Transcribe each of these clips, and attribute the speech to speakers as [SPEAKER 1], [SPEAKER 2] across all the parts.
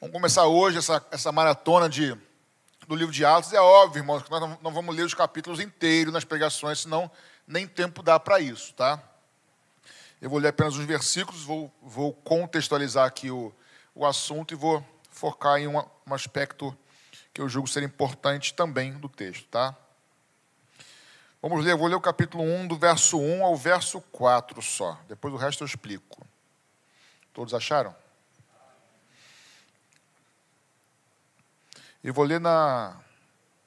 [SPEAKER 1] Vamos começar hoje essa, essa maratona de, do livro de Atos. É óbvio, irmãos, que nós não, não vamos ler os capítulos inteiros nas pregações, senão nem tempo dá para isso, tá? Eu vou ler apenas os versículos, vou, vou contextualizar aqui o, o assunto e vou focar em uma, um aspecto que eu julgo ser importante também do texto, tá? Vamos ler, eu vou ler o capítulo 1, do verso 1 ao verso 4 só. Depois o resto eu explico. Todos acharam? E vou ler na,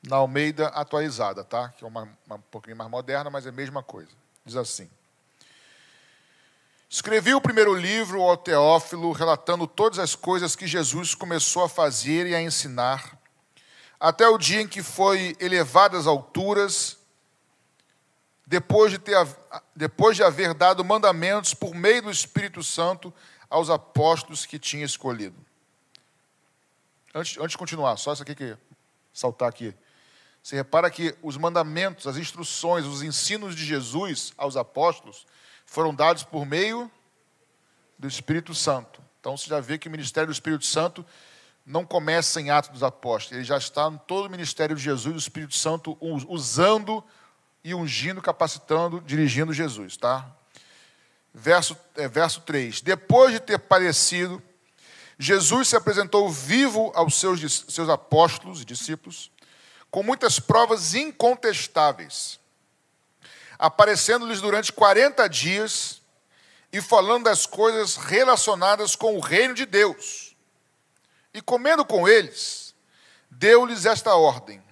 [SPEAKER 1] na Almeida atualizada, tá? Que é uma, uma um pouquinho mais moderna, mas é a mesma coisa. Diz assim. Escrevi o primeiro livro ao Teófilo, relatando todas as coisas que Jesus começou a fazer e a ensinar, até o dia em que foi elevado às alturas, depois de, ter, depois de haver dado mandamentos por meio do Espírito Santo aos apóstolos que tinha escolhido. Antes, antes de continuar, só isso aqui que saltar aqui. Você repara que os mandamentos, as instruções, os ensinos de Jesus aos apóstolos foram dados por meio do Espírito Santo. Então você já vê que o ministério do Espírito Santo não começa em Atos dos Apóstolos, ele já está em todo o ministério de Jesus, o Espírito Santo usando e ungindo, capacitando, dirigindo Jesus, tá? Verso, é, verso 3. Depois de ter padecido, Jesus se apresentou vivo aos seus, seus apóstolos e discípulos, com muitas provas incontestáveis, aparecendo-lhes durante 40 dias e falando das coisas relacionadas com o reino de Deus. E comendo com eles, deu-lhes esta ordem: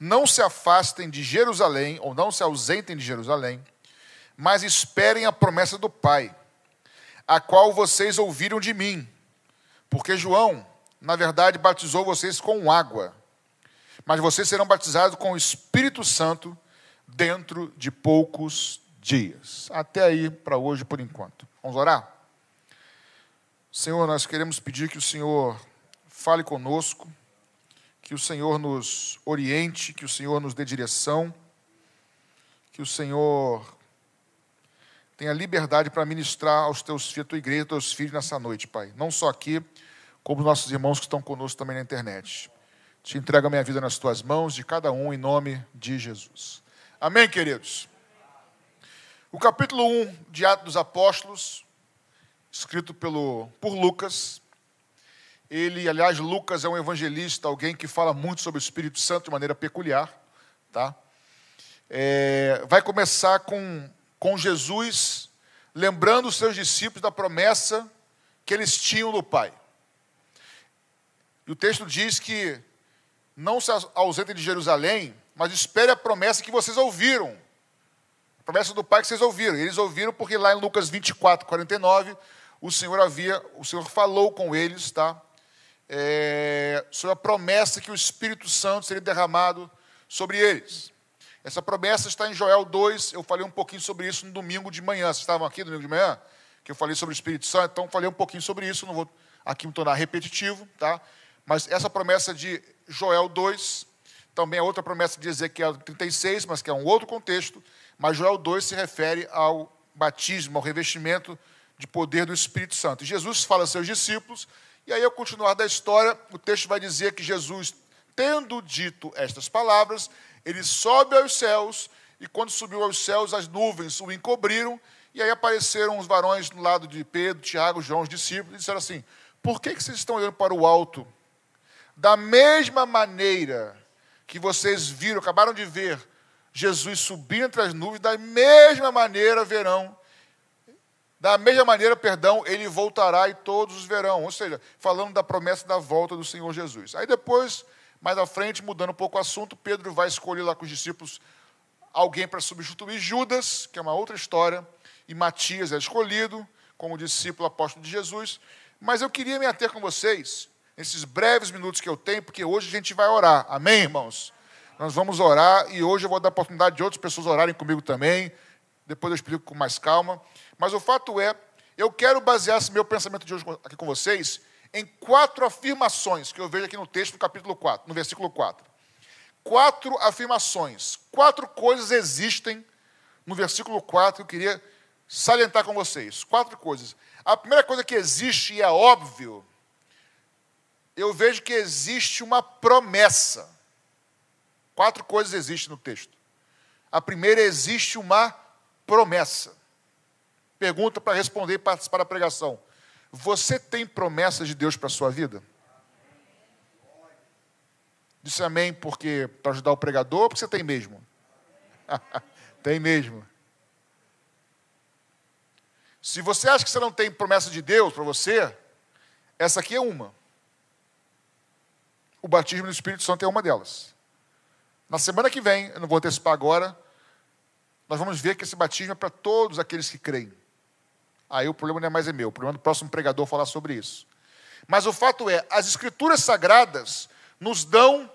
[SPEAKER 1] Não se afastem de Jerusalém, ou não se ausentem de Jerusalém, mas esperem a promessa do Pai, a qual vocês ouviram de mim porque João, na verdade, batizou vocês com água, mas vocês serão batizados com o Espírito Santo dentro de poucos dias. Até aí para hoje, por enquanto. Vamos orar? Senhor, nós queremos pedir que o Senhor fale conosco, que o Senhor nos oriente, que o Senhor nos dê direção, que o Senhor tenha liberdade para ministrar aos teus filhos, a tua igreja, aos teus filhos nessa noite, Pai. Não só aqui, como nossos irmãos que estão conosco também na internet. Te entrego a minha vida nas tuas mãos, de cada um, em nome de Jesus. Amém, queridos? O capítulo 1 de Atos dos Apóstolos, escrito pelo, por Lucas. Ele, aliás, Lucas é um evangelista, alguém que fala muito sobre o Espírito Santo de maneira peculiar. Tá? É, vai começar com com Jesus, lembrando os seus discípulos da promessa que eles tinham do Pai. E o texto diz que não se ausentem de Jerusalém, mas espere a promessa que vocês ouviram. A promessa do Pai que vocês ouviram. Eles ouviram porque lá em Lucas 24, 49, o Senhor havia, o Senhor falou com eles, tá? É, sobre a promessa que o Espírito Santo seria derramado sobre eles. Essa promessa está em Joel 2. Eu falei um pouquinho sobre isso no domingo de manhã. Vocês estavam aqui no domingo de manhã? Que eu falei sobre o Espírito Santo, então falei um pouquinho sobre isso. Não vou aqui me tornar repetitivo, tá? Mas essa promessa de Joel 2, também é outra promessa de Ezequiel 36, mas que é um outro contexto. Mas Joel 2 se refere ao batismo, ao revestimento de poder do Espírito Santo. E Jesus fala aos seus discípulos, e aí, ao continuar da história, o texto vai dizer que Jesus, tendo dito estas palavras, ele sobe aos céus, e quando subiu aos céus, as nuvens o encobriram, e aí apareceram os varões do lado de Pedro, Tiago, João, os discípulos, e disseram assim: Por que, que vocês estão olhando para o alto? Da mesma maneira que vocês viram, acabaram de ver Jesus subir entre as nuvens, da mesma maneira verão, da mesma maneira, perdão, ele voltará e todos os verão. Ou seja, falando da promessa da volta do Senhor Jesus. Aí depois mais à frente, mudando um pouco o assunto, Pedro vai escolher lá com os discípulos alguém para substituir Judas, que é uma outra história, e Matias é escolhido como discípulo apóstolo de Jesus. Mas eu queria me ater com vocês, nesses breves minutos que eu tenho, porque hoje a gente vai orar. Amém, irmãos? Nós vamos orar e hoje eu vou dar a oportunidade de outras pessoas orarem comigo também. Depois eu explico com mais calma. Mas o fato é, eu quero basear esse meu pensamento de hoje aqui com vocês em quatro afirmações que eu vejo aqui no texto, no capítulo 4, no versículo 4. Quatro afirmações, quatro coisas existem no versículo 4 que eu queria salientar com vocês. Quatro coisas. A primeira coisa que existe e é óbvio eu vejo que existe uma promessa. Quatro coisas existem no texto. A primeira, existe uma promessa. Pergunta para responder e participar da pregação. Você tem promessas de Deus para a sua vida? Disse amém porque para ajudar o pregador porque você tem mesmo? tem mesmo. Se você acha que você não tem promessa de Deus para você, essa aqui é uma. O batismo no Espírito Santo é uma delas. Na semana que vem, eu não vou antecipar agora, nós vamos ver que esse batismo é para todos aqueles que creem. Aí o problema não é mais é meu, o problema é do próximo pregador falar sobre isso. Mas o fato é, as escrituras sagradas nos dão,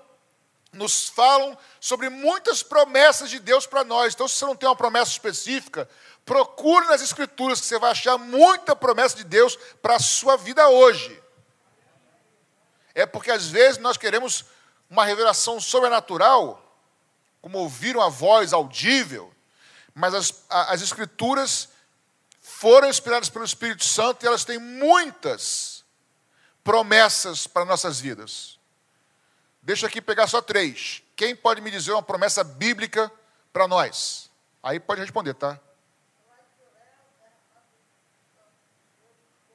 [SPEAKER 1] nos falam sobre muitas promessas de Deus para nós. Então, se você não tem uma promessa específica, procure nas escrituras que você vai achar muita promessa de Deus para a sua vida hoje. É porque às vezes nós queremos uma revelação sobrenatural, como ouvir uma voz audível, mas as, as Escrituras foram inspiradas pelo Espírito Santo e elas têm muitas promessas para nossas vidas. Deixa aqui pegar só três. Quem pode me dizer uma promessa bíblica para nós? Aí pode responder, tá?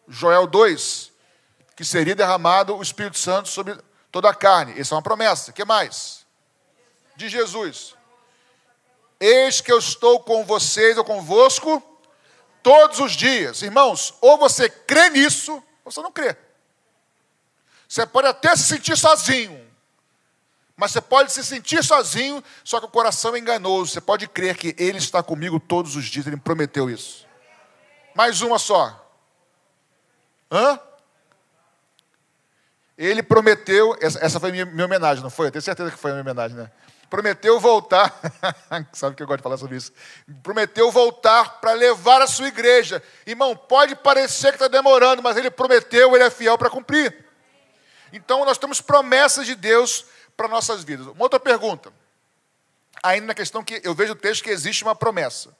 [SPEAKER 1] Joel 2, que seria derramado o Espírito Santo sobre toda a carne. Essa é uma promessa. Que mais? De Jesus. Eis que eu estou com vocês ou convosco todos os dias. Irmãos, ou você crê nisso, ou você não crê. Você pode até se sentir sozinho, mas você pode se sentir sozinho, só que o coração é enganoso. Você pode crer que Ele está comigo todos os dias, Ele me prometeu isso. Mais uma só. Hã? Ele prometeu, essa, foi minha homenagem, não foi? Eu tenho certeza que foi a minha homenagem, né? Prometeu voltar, sabe que eu gosto de falar sobre isso, prometeu voltar para levar a sua igreja. Irmão, pode parecer que está demorando, mas ele prometeu, ele é fiel para cumprir. Então nós temos promessas de Deus para nossas vidas. Uma outra pergunta, ainda na questão que eu vejo o texto que existe uma promessa.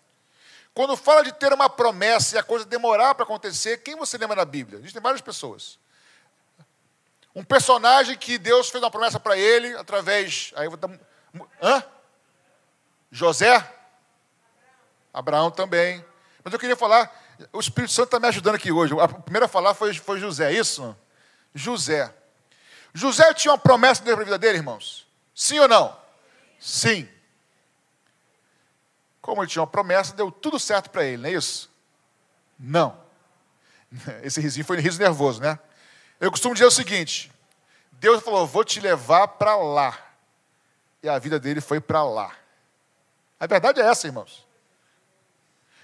[SPEAKER 1] Quando fala de ter uma promessa e a coisa demorar para acontecer, quem você lembra na Bíblia? Existem várias pessoas. Um personagem que Deus fez uma promessa para ele através. Aí eu vou dar Hã? José? Abraão também. Mas eu queria falar, o Espírito Santo está me ajudando aqui hoje. A primeira a falar foi, foi José, é isso? José. José tinha uma promessa de Deus para a vida dele, irmãos? Sim ou não? Sim. Como ele tinha uma promessa, deu tudo certo para ele, não é isso? Não. Esse risinho foi um riso nervoso, né? Eu costumo dizer o seguinte: Deus falou, vou te levar para lá e a vida dele foi para lá. A verdade é essa, irmãos.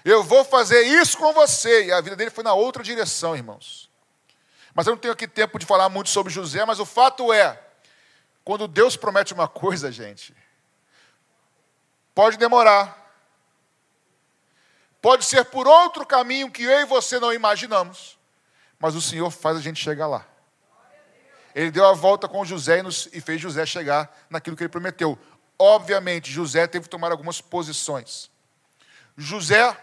[SPEAKER 1] Eu vou fazer isso com você, e a vida dele foi na outra direção, irmãos. Mas eu não tenho aqui tempo de falar muito sobre José, mas o fato é, quando Deus promete uma coisa, gente, pode demorar, pode ser por outro caminho que eu e você não imaginamos, mas o Senhor faz a gente chegar lá. Ele deu a volta com José e fez José chegar naquilo que ele prometeu. Obviamente, José teve que tomar algumas posições. José,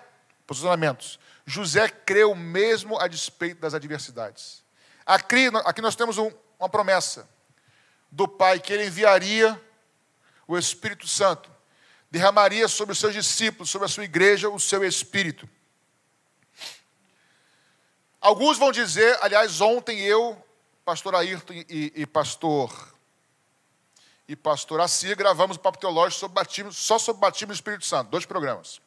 [SPEAKER 1] posicionamentos. José creu mesmo a despeito das adversidades. Aqui, aqui nós temos um, uma promessa do Pai que ele enviaria o Espírito Santo, derramaria sobre os seus discípulos, sobre a sua igreja, o seu Espírito. Alguns vão dizer, aliás, ontem eu pastor Ayrton e, e pastor e pastor Assia gravamos o papo teológico sobre batismo, só sobre batismo do Espírito Santo, dois programas.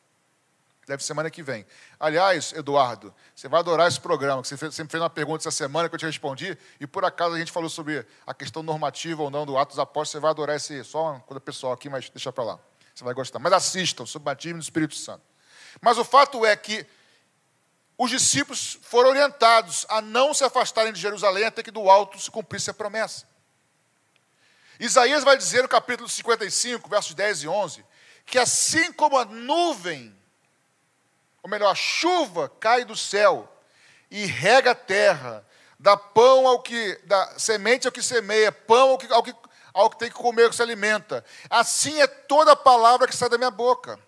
[SPEAKER 1] Deve semana que vem. Aliás, Eduardo, você vai adorar esse programa, que você sempre fez uma pergunta essa semana que eu te respondi, e por acaso a gente falou sobre a questão normativa ou não do Atos Apóstolos, você vai adorar esse, só uma coisa pessoal aqui, mas deixa para lá. Você vai gostar. Mas assistam sobre batismo do Espírito Santo. Mas o fato é que os discípulos foram orientados a não se afastarem de Jerusalém até que do alto se cumprisse a promessa. Isaías vai dizer no capítulo 55, versos 10 e 11, que assim como a nuvem, ou melhor, a chuva cai do céu e rega a terra, dá pão ao que, dá semente ao que semeia, pão ao que, ao que, ao que tem que comer, que se alimenta. Assim é toda a palavra que sai da minha boca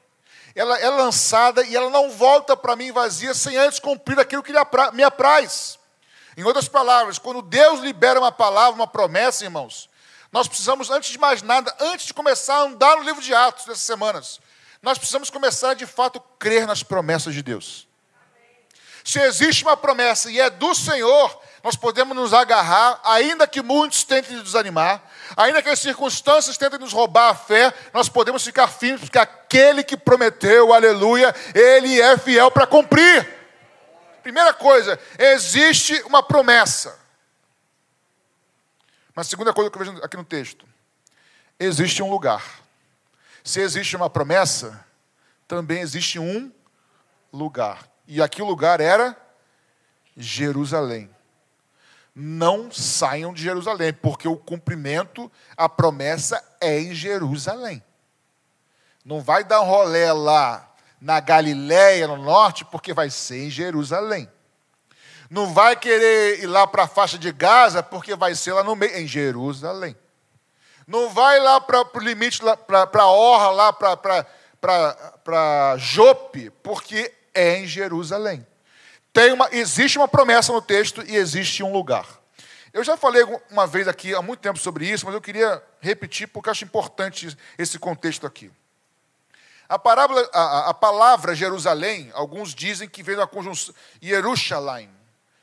[SPEAKER 1] ela é lançada e ela não volta para mim vazia sem antes cumprir aquilo que me apraz Em outras palavras, quando Deus libera uma palavra, uma promessa, irmãos, nós precisamos, antes de mais nada, antes de começar a andar no livro de Atos dessas semanas, nós precisamos começar de fato a crer nas promessas de Deus. Se existe uma promessa e é do Senhor, nós podemos nos agarrar, ainda que muitos tentem nos desanimar, ainda que as circunstâncias tentem nos roubar a fé, nós podemos ficar firmes, porque aquele que prometeu, aleluia, ele é fiel para cumprir. Primeira coisa, existe uma promessa. Mas segunda coisa que eu vejo aqui no texto, existe um lugar. Se existe uma promessa, também existe um lugar. E aqui o lugar era Jerusalém. Não saiam de Jerusalém, porque o cumprimento, a promessa é em Jerusalém. Não vai dar um rolé lá na Galiléia, no norte, porque vai ser em Jerusalém. Não vai querer ir lá para a faixa de Gaza, porque vai ser lá no meio, em Jerusalém. Não vai lá para o limite, para a Orra, lá para Jope, porque é em Jerusalém. Tem uma, existe uma promessa no texto e existe um lugar. Eu já falei uma vez aqui há muito tempo sobre isso, mas eu queria repetir porque acho importante esse contexto aqui. A, parábola, a, a palavra Jerusalém, alguns dizem que veio da conjunção Jerusalém.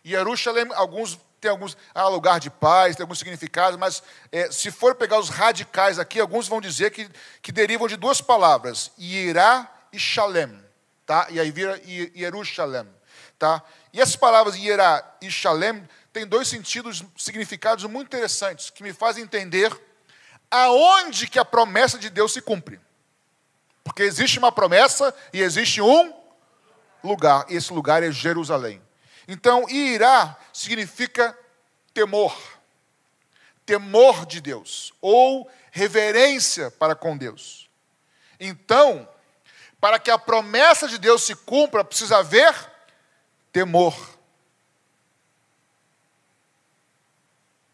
[SPEAKER 1] Jerusalém, alguns tem alguns ah, lugar de paz, tem alguns significados, mas é, se for pegar os radicais aqui, alguns vão dizer que, que derivam de duas palavras, Irá e Shalem tá? E aí vira Jerusalém, tá? E essas palavras Ierá e Shalem têm dois sentidos, significados muito interessantes, que me fazem entender aonde que a promessa de Deus se cumpre. Porque existe uma promessa e existe um lugar, e esse lugar é Jerusalém. Então, Irá significa temor. Temor de Deus, ou reverência para com Deus. Então, para que a promessa de Deus se cumpra, precisa haver temor.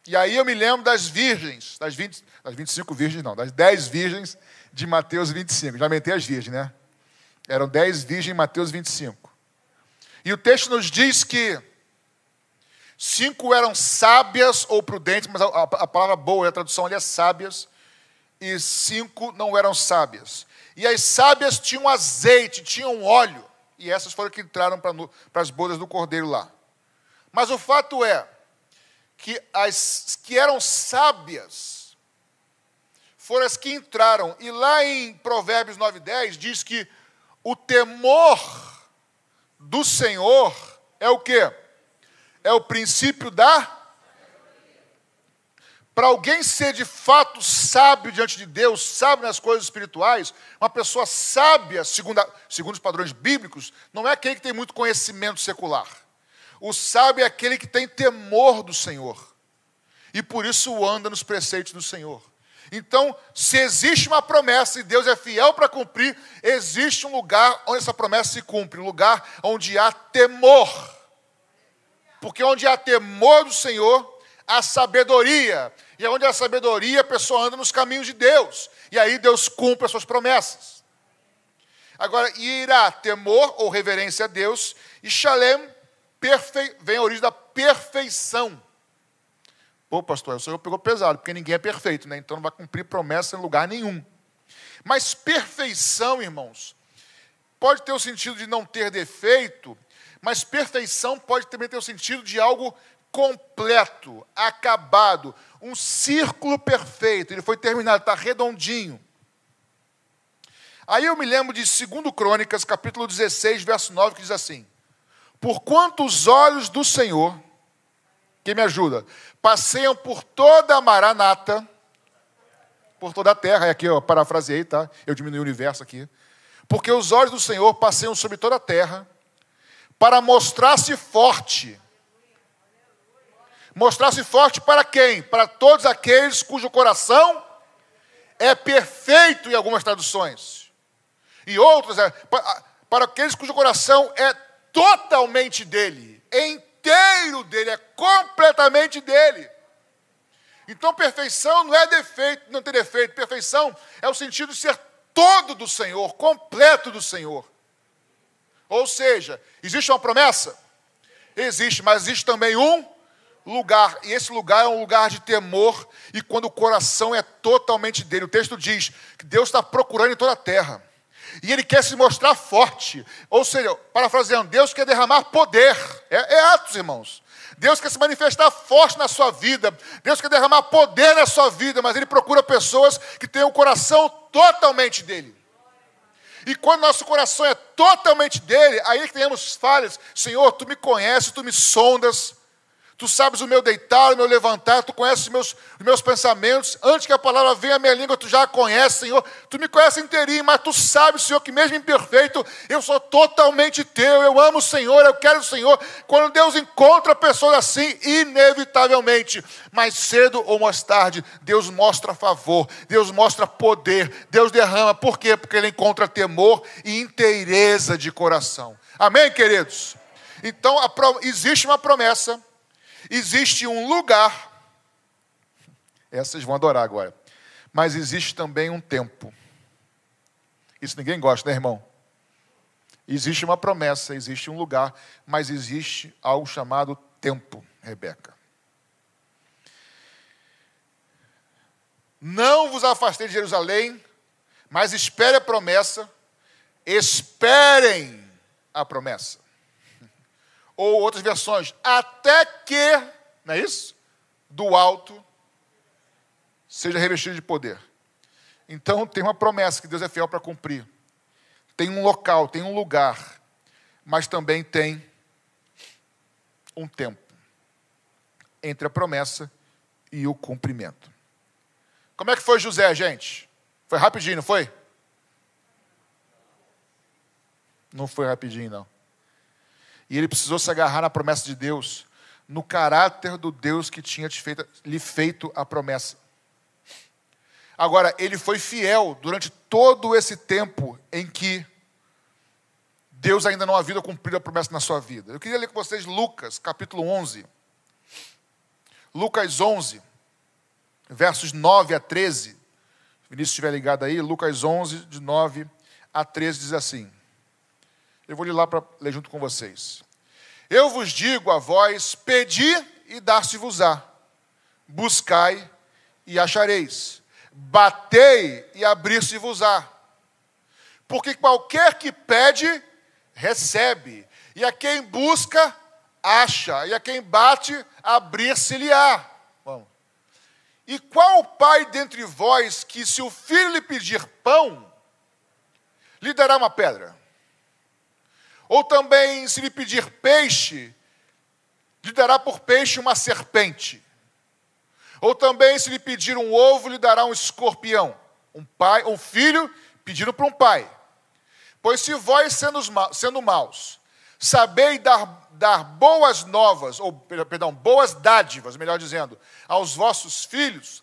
[SPEAKER 1] E aí eu me lembro das virgens, das, 20, das 25 virgens, não, das 10 virgens de Mateus 25. Já mentei as virgens, né? Eram 10 virgens em Mateus 25. E o texto nos diz que cinco eram sábias ou prudentes, mas a, a, a palavra boa, a tradução ali é sábias, e cinco não eram sábias. E as sábias tinham azeite, tinham óleo. E essas foram que entraram para as bodas do cordeiro lá. Mas o fato é que as que eram sábias foram as que entraram. E lá em Provérbios 9,10 diz que o temor do Senhor é o quê? É o princípio da para alguém ser de fato sábio diante de Deus, sábio nas coisas espirituais, uma pessoa sábia, segundo, a, segundo os padrões bíblicos, não é aquele que tem muito conhecimento secular. O sábio é aquele que tem temor do Senhor. E por isso anda nos preceitos do Senhor. Então, se existe uma promessa e Deus é fiel para cumprir, existe um lugar onde essa promessa se cumpre, um lugar onde há temor. Porque onde há temor do Senhor, há sabedoria. E é onde a sabedoria, a pessoa anda nos caminhos de Deus. E aí Deus cumpre as suas promessas. Agora, irá, temor ou reverência a Deus, e Shalem perfe... vem a origem da perfeição. Pô, pastor, o senhor pegou pesado, porque ninguém é perfeito, né? Então não vai cumprir promessa em lugar nenhum. Mas perfeição, irmãos, pode ter o sentido de não ter defeito, mas perfeição pode também ter o sentido de algo completo, acabado, um círculo perfeito. Ele foi terminado, está redondinho. Aí eu me lembro de 2 Crônicas, capítulo 16, verso 9, que diz assim: Porquanto os olhos do Senhor, quem me ajuda, passeiam por toda a maranata, por toda a terra, é aqui eu parafraseei, tá? Eu diminui o universo aqui. Porque os olhos do Senhor passeiam sobre toda a terra, para mostrar-se forte Mostrar-se forte para quem? Para todos aqueles cujo coração é perfeito em algumas traduções. E outras, é, para aqueles cujo coração é totalmente dele, é inteiro dele, é completamente dele. Então, perfeição não é defeito, não ter defeito. Perfeição é o sentido de ser todo do Senhor, completo do Senhor. Ou seja, existe uma promessa? Existe, mas existe também um lugar, e esse lugar é um lugar de temor, e quando o coração é totalmente dele. O texto diz que Deus está procurando em toda a terra. E ele quer se mostrar forte. Ou seja, parafraseando, Deus quer derramar poder. É, é Atos, irmãos. Deus quer se manifestar forte na sua vida. Deus quer derramar poder na sua vida, mas Ele procura pessoas que tenham o coração totalmente dele. E quando nosso coração é totalmente dele, aí que temos falhas. Senhor, tu me conheces, tu me sondas. Tu sabes o meu deitar, o meu levantar, tu conheces os meus, os meus pensamentos. Antes que a palavra venha à minha língua, tu já a conheces, Senhor. Tu me conheces inteirinho, mas tu sabes, Senhor, que mesmo imperfeito, eu sou totalmente teu. Eu amo o Senhor, eu quero o Senhor. Quando Deus encontra pessoas assim, inevitavelmente, mais cedo ou mais tarde, Deus mostra favor, Deus mostra poder, Deus derrama. Por quê? Porque Ele encontra temor e inteireza de coração. Amém, queridos? Então, existe uma promessa Existe um lugar, essas vão adorar agora, mas existe também um tempo. Isso ninguém gosta, né, irmão? Existe uma promessa, existe um lugar, mas existe algo chamado tempo, Rebeca. Não vos afastei de Jerusalém, mas espere a promessa, esperem a promessa. Ou outras versões, até que, não é isso? Do alto seja revestido de poder. Então tem uma promessa que Deus é fiel para cumprir. Tem um local, tem um lugar, mas também tem um tempo entre a promessa e o cumprimento. Como é que foi José, gente? Foi rapidinho, não foi? Não foi rapidinho, não. E ele precisou se agarrar na promessa de Deus, no caráter do Deus que tinha feito, lhe feito a promessa. Agora, ele foi fiel durante todo esse tempo em que Deus ainda não havia cumprido a promessa na sua vida. Eu queria ler com vocês Lucas, capítulo 11. Lucas 11, versos 9 a 13. Vinícius estiver ligado aí, Lucas 11, de 9 a 13, diz assim. Eu vou ler lá para ler junto com vocês. Eu vos digo a vós: pedi e dar-se-vos-á, buscai e achareis, batei e abrir-se-vos-á. Porque qualquer que pede, recebe, e a quem busca, acha, e a quem bate, abrir-se-lhe-á. E qual pai dentre vós que, se o filho lhe pedir pão, lhe dará uma pedra? Ou também, se lhe pedir peixe, lhe dará por peixe uma serpente. Ou também, se lhe pedir um ovo, lhe dará um escorpião. Um pai, um filho pedindo para um pai. Pois se vós, sendo, sendo maus, sabeis dar, dar boas novas, ou, perdão, boas dádivas, melhor dizendo, aos vossos filhos,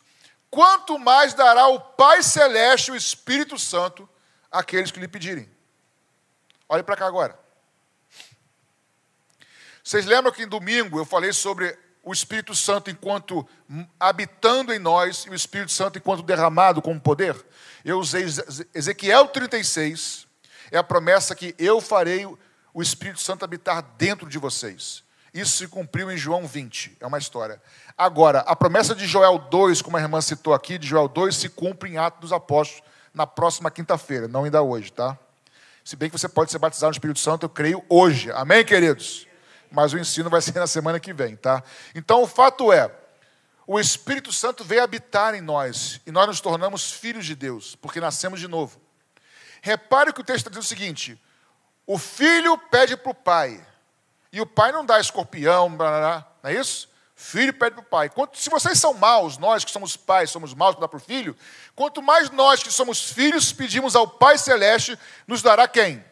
[SPEAKER 1] quanto mais dará o Pai Celeste, o Espírito Santo, àqueles que lhe pedirem. Olhe para cá agora. Vocês lembram que em domingo eu falei sobre o Espírito Santo enquanto habitando em nós e o Espírito Santo enquanto derramado como poder? Eu usei Ezequiel 36, é a promessa que eu farei o Espírito Santo habitar dentro de vocês. Isso se cumpriu em João 20, é uma história. Agora, a promessa de Joel 2, como a irmã citou aqui, de Joel 2, se cumpre em Atos dos Apóstolos na próxima quinta-feira, não ainda hoje, tá? Se bem que você pode ser batizado no Espírito Santo, eu creio hoje. Amém, queridos? Mas o ensino vai ser na semana que vem, tá? Então o fato é, o Espírito Santo veio habitar em nós e nós nos tornamos filhos de Deus, porque nascemos de novo. Repare que o texto está dizendo o seguinte: o filho pede para o pai, e o pai não dá escorpião, não é isso? Filho pede para o pai. Quanto, se vocês são maus, nós que somos pais, somos maus para dar para o filho, quanto mais nós que somos filhos pedimos ao Pai Celeste, nos dará quem?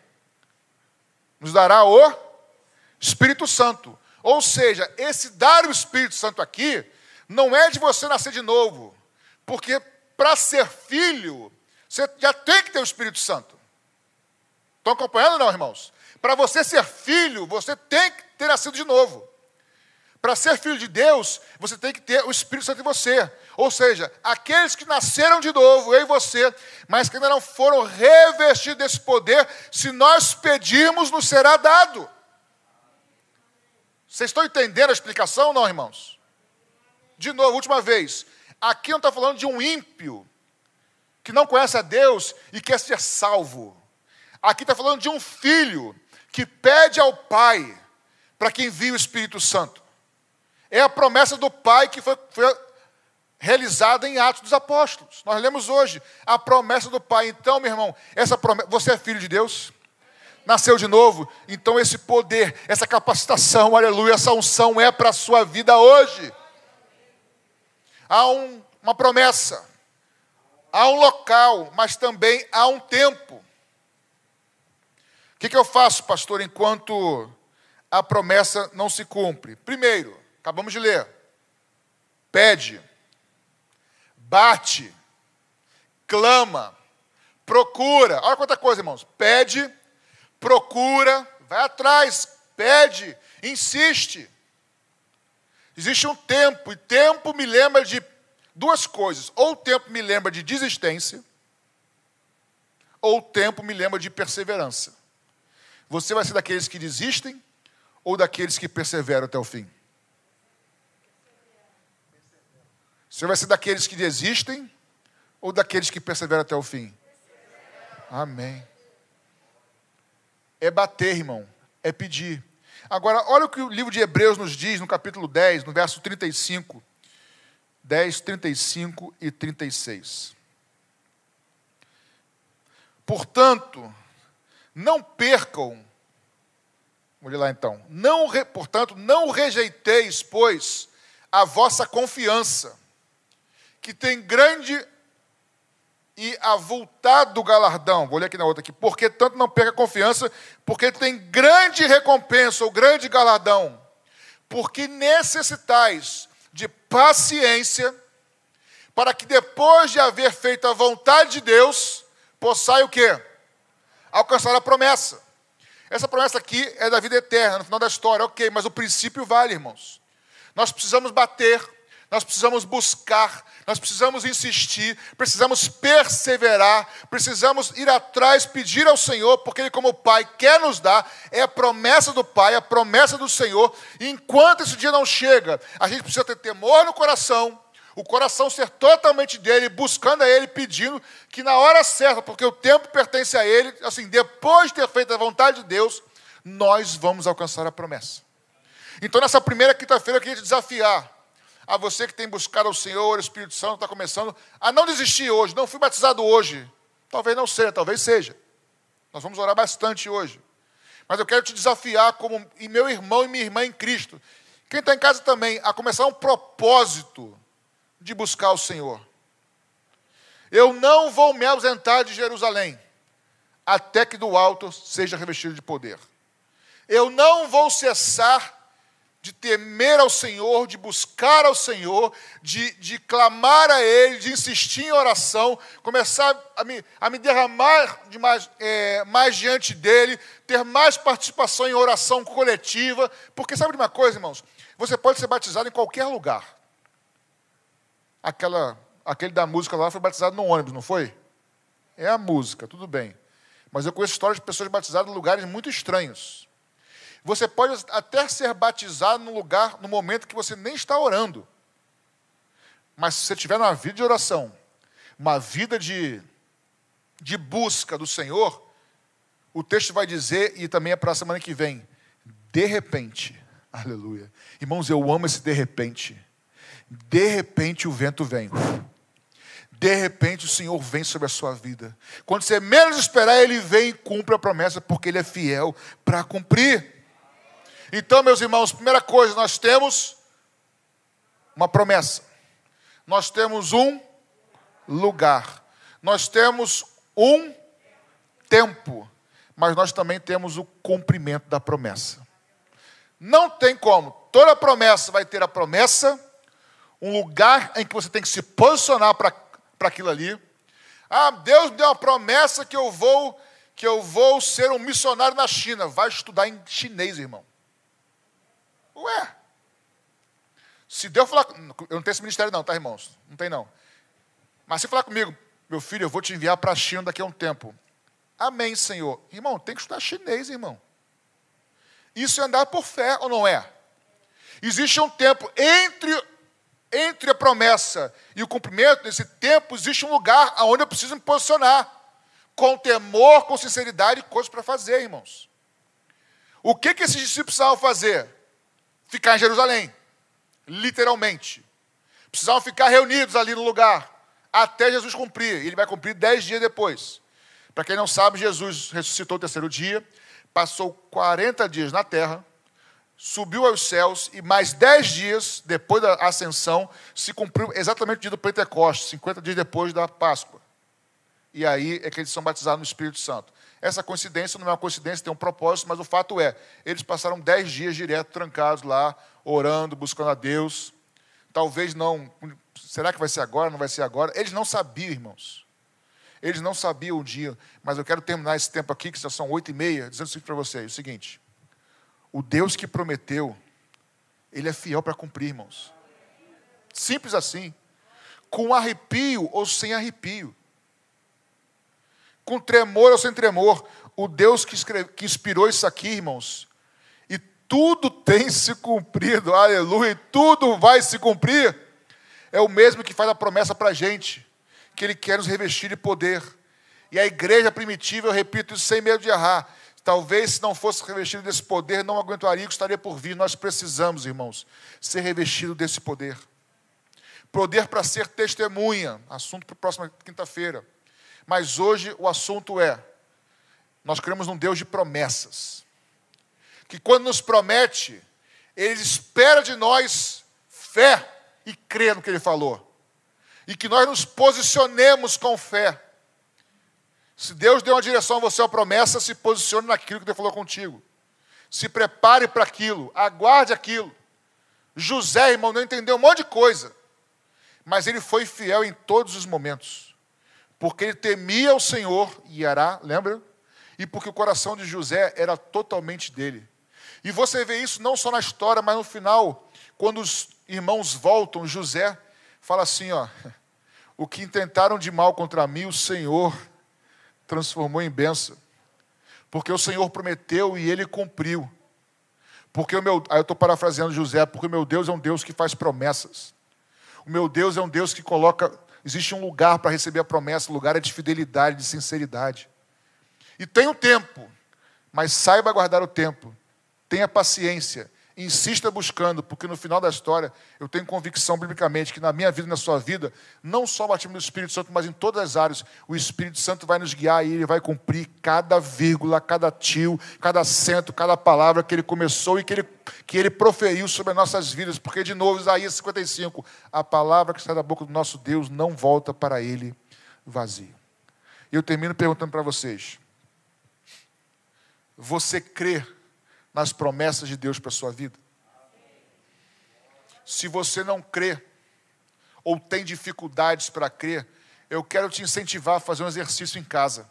[SPEAKER 1] Nos dará o Espírito Santo. Ou seja, esse dar o Espírito Santo aqui não é de você nascer de novo, porque para ser filho, você já tem que ter o Espírito Santo. Estão acompanhando não, irmãos? Para você ser filho, você tem que ter nascido de novo. Para ser filho de Deus, você tem que ter o Espírito Santo em você. Ou seja, aqueles que nasceram de novo, eu e você, mas que ainda não foram revestidos desse poder, se nós pedirmos, nos será dado. Vocês estão entendendo a explicação, não, irmãos? de novo, última vez. Aqui não está falando de um ímpio que não conhece a Deus e quer ser salvo. Aqui está falando de um filho que pede ao Pai para que envie o Espírito Santo. É a promessa do Pai que foi, foi realizada em Atos dos Apóstolos. Nós lemos hoje a promessa do Pai. Então, meu irmão, essa promessa, você é filho de Deus? Nasceu de novo? Então esse poder, essa capacitação, aleluia, essa unção é para a sua vida hoje. Há um, uma promessa, há um local, mas também há um tempo. O que, que eu faço, pastor, enquanto a promessa não se cumpre? Primeiro, acabamos de ler, pede, bate, clama, procura. Olha quanta coisa, irmãos. Pede, procura, vai atrás, pede, insiste. Existe um tempo, e tempo me lembra de duas coisas. Ou o tempo me lembra de desistência, ou o tempo me lembra de perseverança. Você vai ser daqueles que desistem ou daqueles que perseveram até o fim? Você vai ser daqueles que desistem ou daqueles que perseveram até o fim? Amém. É bater, irmão, é pedir. Agora, olha o que o livro de Hebreus nos diz no capítulo 10, no verso 35. 10, 35 e 36. Portanto, não percam, vamos lá então, não, portanto, não rejeiteis, pois, a vossa confiança, que tem grande e avultado galardão. Vou ler aqui na outra aqui. Porque tanto não perca confiança, porque tem grande recompensa ou grande galardão. Porque necessitais de paciência, para que depois de haver feito a vontade de Deus, possai o quê? Alcançar a promessa. Essa promessa aqui é da vida eterna, no final da história, ok, mas o princípio vale, irmãos. Nós precisamos bater, nós precisamos buscar, nós precisamos insistir, precisamos perseverar, precisamos ir atrás, pedir ao Senhor, porque Ele, como Pai, quer nos dar, é a promessa do Pai, a promessa do Senhor. E enquanto esse dia não chega, a gente precisa ter temor no coração, o coração ser totalmente dele, buscando a Ele, pedindo que na hora certa, porque o tempo pertence a Ele, assim, depois de ter feito a vontade de Deus, nós vamos alcançar a promessa. Então, nessa primeira quinta-feira, eu queria te desafiar a você que tem buscado ao Senhor, o Espírito Santo está começando a não desistir hoje. Não fui batizado hoje. Talvez não seja, talvez seja. Nós vamos orar bastante hoje. Mas eu quero te desafiar, como e meu irmão e minha irmã em Cristo. Quem está em casa também, a começar um propósito de buscar o Senhor. Eu não vou me ausentar de Jerusalém, até que do alto seja revestido de poder. Eu não vou cessar de temer ao Senhor, de buscar ao Senhor, de, de clamar a Ele, de insistir em oração, começar a me, a me derramar de mais, é, mais diante dEle, ter mais participação em oração coletiva, porque sabe de uma coisa, irmãos? Você pode ser batizado em qualquer lugar. Aquela, aquele da música lá foi batizado no ônibus, não foi? É a música, tudo bem. Mas eu conheço histórias de pessoas batizadas em lugares muito estranhos. Você pode até ser batizado no lugar, no momento que você nem está orando. Mas se você tiver uma vida de oração, uma vida de, de busca do Senhor, o texto vai dizer, e também é para a semana que vem, de repente, aleluia. Irmãos, eu amo esse de repente. De repente o vento vem. De repente o Senhor vem sobre a sua vida. Quando você menos esperar, Ele vem e cumpre a promessa, porque Ele é fiel para cumprir. Então, meus irmãos, primeira coisa, nós temos uma promessa. Nós temos um lugar. Nós temos um tempo. Mas nós também temos o cumprimento da promessa. Não tem como. Toda promessa vai ter a promessa, um lugar em que você tem que se posicionar para aquilo ali. Ah, Deus deu uma promessa que eu vou que eu vou ser um missionário na China. Vai estudar em chinês, irmão. Ué. Se Deus falar. Eu não tenho esse ministério, não, tá, irmãos? Não tem, não. Mas se falar comigo, meu filho, eu vou te enviar para a China daqui a um tempo. Amém, Senhor. Irmão, tem que estudar chinês, irmão. Isso é andar por fé ou não é? Existe um tempo entre entre a promessa e o cumprimento desse tempo, existe um lugar onde eu preciso me posicionar. Com temor, com sinceridade, coisas para fazer, irmãos. O que, que esses discípulos precisavam fazer? Ficar em Jerusalém, literalmente. Precisavam ficar reunidos ali no lugar, até Jesus cumprir. Ele vai cumprir dez dias depois. Para quem não sabe, Jesus ressuscitou o terceiro dia, passou 40 dias na terra, subiu aos céus e mais dez dias depois da ascensão se cumpriu exatamente o dia do Pentecostes, 50 dias depois da Páscoa. E aí é que eles são batizados no Espírito Santo. Essa coincidência não é uma coincidência, tem um propósito, mas o fato é, eles passaram dez dias direto trancados lá, orando, buscando a Deus. Talvez não. Será que vai ser agora? Não vai ser agora? Eles não sabiam, irmãos. Eles não sabiam o dia. Mas eu quero terminar esse tempo aqui, que já são oito e meia, dizendo assim para vocês: o seguinte. O Deus que prometeu, Ele é fiel para cumprir, irmãos. Simples assim. Com arrepio ou sem arrepio. Com tremor ou sem tremor. O Deus que, escreve, que inspirou isso aqui, irmãos. E tudo tem se cumprido, aleluia, e tudo vai se cumprir. É o mesmo que faz a promessa para a gente, que Ele quer nos revestir de poder. E a igreja primitiva, eu repito isso sem medo de errar, Talvez se não fosse revestido desse poder, não aguentaria que estaria por vir. Nós precisamos, irmãos, ser revestido desse poder. Poder para ser testemunha, assunto para a próxima quinta-feira. Mas hoje o assunto é: nós cremos num Deus de promessas. Que quando nos promete, Ele espera de nós fé e crer no que Ele falou. E que nós nos posicionemos com fé se Deus deu uma direção a você, uma promessa, se posicione naquilo que Deus falou contigo. Se prepare para aquilo, aguarde aquilo. José, irmão, não entendeu um monte de coisa, mas ele foi fiel em todos os momentos, porque ele temia o Senhor e Ará, lembra? E porque o coração de José era totalmente dele. E você vê isso não só na história, mas no final, quando os irmãos voltam, José fala assim: ó, o que intentaram de mal contra mim, o Senhor transformou em bênção. Porque o Senhor prometeu e ele cumpriu. Porque o meu, aí eu estou parafraseando José, porque o meu Deus é um Deus que faz promessas. O meu Deus é um Deus que coloca, existe um lugar para receber a promessa, o lugar é de fidelidade, de sinceridade. E tem um tempo, mas saiba guardar o tempo. Tenha paciência, Insista buscando, porque no final da história eu tenho convicção biblicamente que na minha vida e na sua vida, não só o batismo do Espírito Santo, mas em todas as áreas, o Espírito Santo vai nos guiar e ele vai cumprir cada vírgula, cada tio, cada acento, cada palavra que ele começou e que ele, que ele proferiu sobre as nossas vidas. Porque, de novo, Isaías 55, a palavra que sai da boca do nosso Deus não volta para ele vazio. E eu termino perguntando para vocês: você crê nas promessas de Deus para a sua vida. Se você não crê, ou tem dificuldades para crer, eu quero te incentivar a fazer um exercício em casa.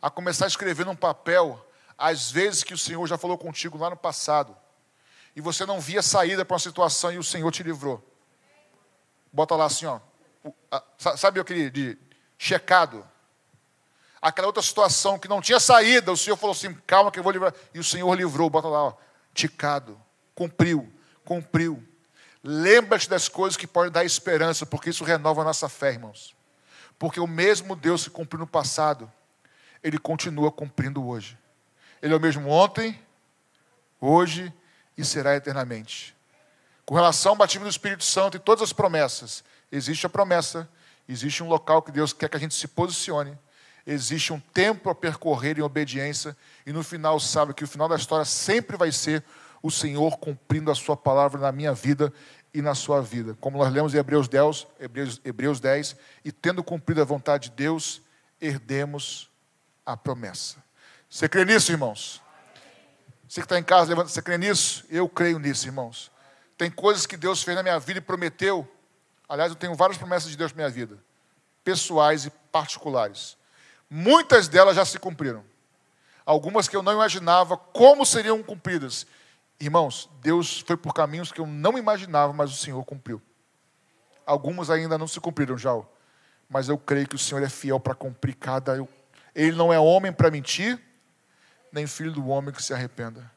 [SPEAKER 1] A começar a escrever num papel as vezes que o Senhor já falou contigo lá no passado. E você não via saída para uma situação e o Senhor te livrou. Bota lá assim, ó. Sabe aquele de checado? Aquela outra situação que não tinha saída, o Senhor falou assim: calma que eu vou livrar. E o Senhor livrou, bota lá, ó, ticado, cumpriu, cumpriu. Lembra-te das coisas que podem dar esperança, porque isso renova a nossa fé, irmãos. Porque o mesmo Deus que cumpriu no passado, Ele continua cumprindo hoje. Ele é o mesmo ontem, hoje e será eternamente. Com relação ao batismo do Espírito Santo e todas as promessas, existe a promessa, existe um local que Deus quer que a gente se posicione existe um tempo a percorrer em obediência, e no final sabe que o final da história sempre vai ser o Senhor cumprindo a sua palavra na minha vida e na sua vida. Como nós lemos em Hebreus 10, Hebreus, Hebreus 10 e tendo cumprido a vontade de Deus, herdemos a promessa. Você crê nisso, irmãos? Você que está em casa, levanta, você crê nisso? Eu creio nisso, irmãos. Tem coisas que Deus fez na minha vida e prometeu. Aliás, eu tenho várias promessas de Deus na minha vida, pessoais e particulares. Muitas delas já se cumpriram. Algumas que eu não imaginava como seriam cumpridas. Irmãos, Deus foi por caminhos que eu não imaginava, mas o Senhor cumpriu. Algumas ainda não se cumpriram já, mas eu creio que o Senhor é fiel para cumprir cada. Ele não é homem para mentir, nem filho do homem que se arrependa.